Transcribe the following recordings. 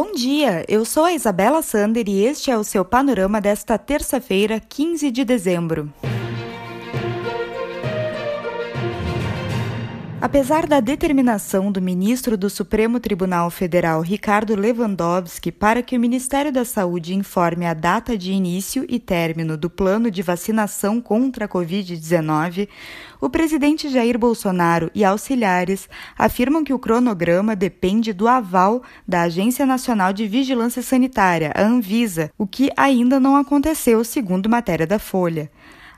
Bom dia, eu sou a Isabela Sander e este é o seu panorama desta terça-feira, 15 de dezembro. Apesar da determinação do ministro do Supremo Tribunal Federal, Ricardo Lewandowski, para que o Ministério da Saúde informe a data de início e término do plano de vacinação contra a Covid-19, o presidente Jair Bolsonaro e auxiliares afirmam que o cronograma depende do aval da Agência Nacional de Vigilância Sanitária, a Anvisa, o que ainda não aconteceu, segundo matéria da Folha.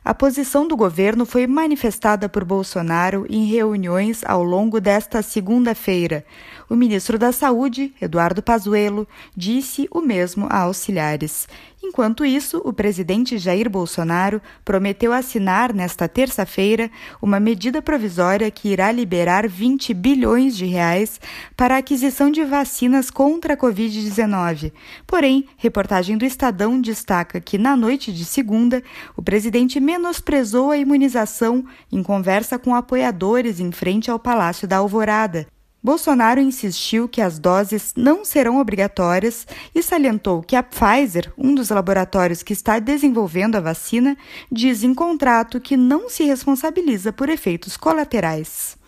A posição do governo foi manifestada por Bolsonaro em reuniões ao longo desta segunda-feira. O ministro da Saúde, Eduardo Pazuello, disse o mesmo a auxiliares. Enquanto isso, o presidente Jair Bolsonaro prometeu assinar nesta terça-feira uma medida provisória que irá liberar 20 bilhões de reais para a aquisição de vacinas contra a Covid-19. Porém, reportagem do Estadão destaca que na noite de segunda, o presidente menosprezou a imunização em conversa com apoiadores em frente ao Palácio da Alvorada. Bolsonaro insistiu que as doses não serão obrigatórias e salientou que a Pfizer, um dos laboratórios que está desenvolvendo a vacina, diz em contrato que não se responsabiliza por efeitos colaterais.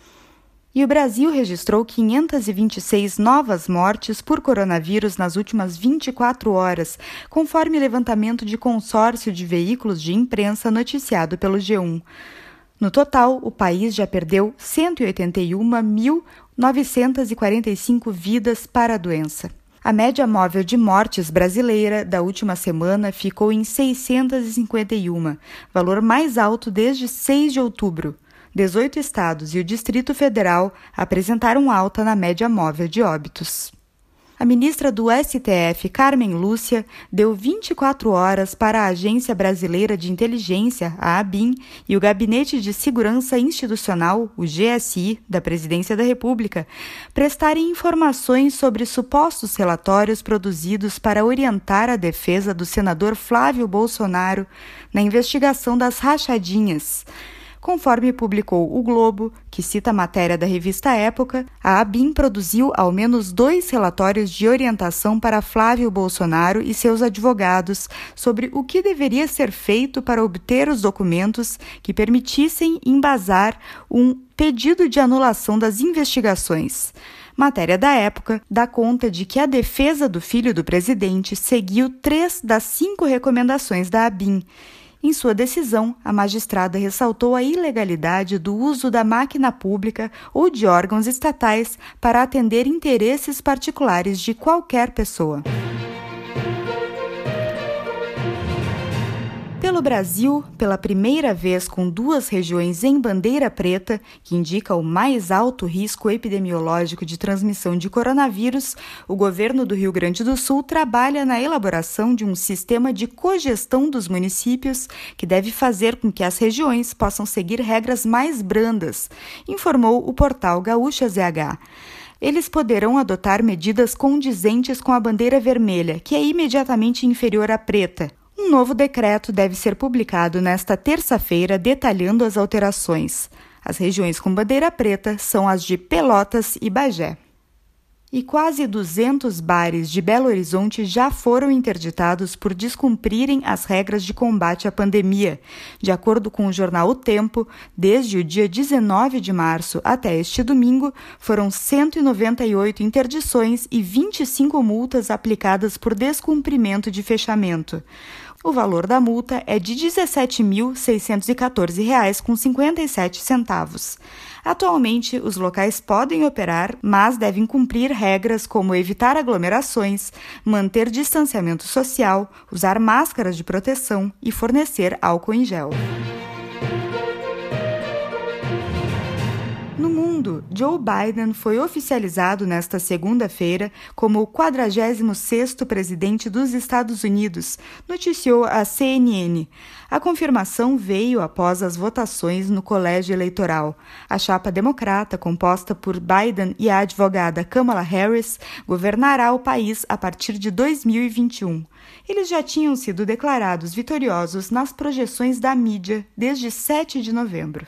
E o Brasil registrou 526 novas mortes por coronavírus nas últimas 24 horas, conforme levantamento de consórcio de veículos de imprensa noticiado pelo G1. No total, o país já perdeu 181.945 vidas para a doença. A média móvel de mortes brasileira da última semana ficou em 651, valor mais alto desde 6 de outubro. 18 estados e o Distrito Federal apresentaram alta na média móvel de óbitos. A ministra do STF, Carmen Lúcia, deu 24 horas para a Agência Brasileira de Inteligência, a ABIN, e o Gabinete de Segurança Institucional, o GSI, da Presidência da República, prestarem informações sobre supostos relatórios produzidos para orientar a defesa do senador Flávio Bolsonaro na investigação das rachadinhas. Conforme publicou o Globo, que cita a matéria da revista Época, a ABIN produziu ao menos dois relatórios de orientação para Flávio Bolsonaro e seus advogados sobre o que deveria ser feito para obter os documentos que permitissem embasar um pedido de anulação das investigações. Matéria da época dá conta de que a defesa do filho do presidente seguiu três das cinco recomendações da ABIN em sua decisão, a magistrada ressaltou a ilegalidade do uso da máquina pública ou de órgãos estatais para atender interesses particulares de qualquer pessoa. Pelo Brasil, pela primeira vez com duas regiões em bandeira preta, que indica o mais alto risco epidemiológico de transmissão de coronavírus, o governo do Rio Grande do Sul trabalha na elaboração de um sistema de cogestão dos municípios que deve fazer com que as regiões possam seguir regras mais brandas, informou o portal Gaúcha ZH eles poderão adotar medidas condizentes com a bandeira vermelha, que é imediatamente inferior à preta, um novo decreto deve ser publicado nesta terça-feira detalhando as alterações. As regiões com bandeira preta são as de Pelotas e Bagé e quase 200 bares de Belo Horizonte já foram interditados por descumprirem as regras de combate à pandemia. De acordo com o jornal O Tempo, desde o dia 19 de março até este domingo, foram 198 interdições e 25 multas aplicadas por descumprimento de fechamento. O valor da multa é de R$ 17.614,57. Atualmente, os locais podem operar, mas devem cumprir regras como evitar aglomerações, manter distanciamento social, usar máscaras de proteção e fornecer álcool em gel. Mundo, Joe Biden foi oficializado nesta segunda-feira como o 46º presidente dos Estados Unidos, noticiou a CNN. A confirmação veio após as votações no colégio eleitoral. A chapa democrata, composta por Biden e a advogada Kamala Harris, governará o país a partir de 2021. Eles já tinham sido declarados vitoriosos nas projeções da mídia desde 7 de novembro.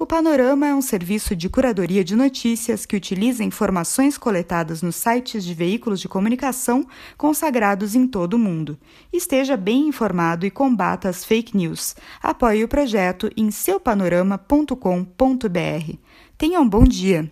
O Panorama é um serviço de curadoria de notícias que utiliza informações coletadas nos sites de veículos de comunicação consagrados em todo o mundo. Esteja bem informado e combata as fake news. Apoie o projeto em seupanorama.com.br. Tenha um bom dia!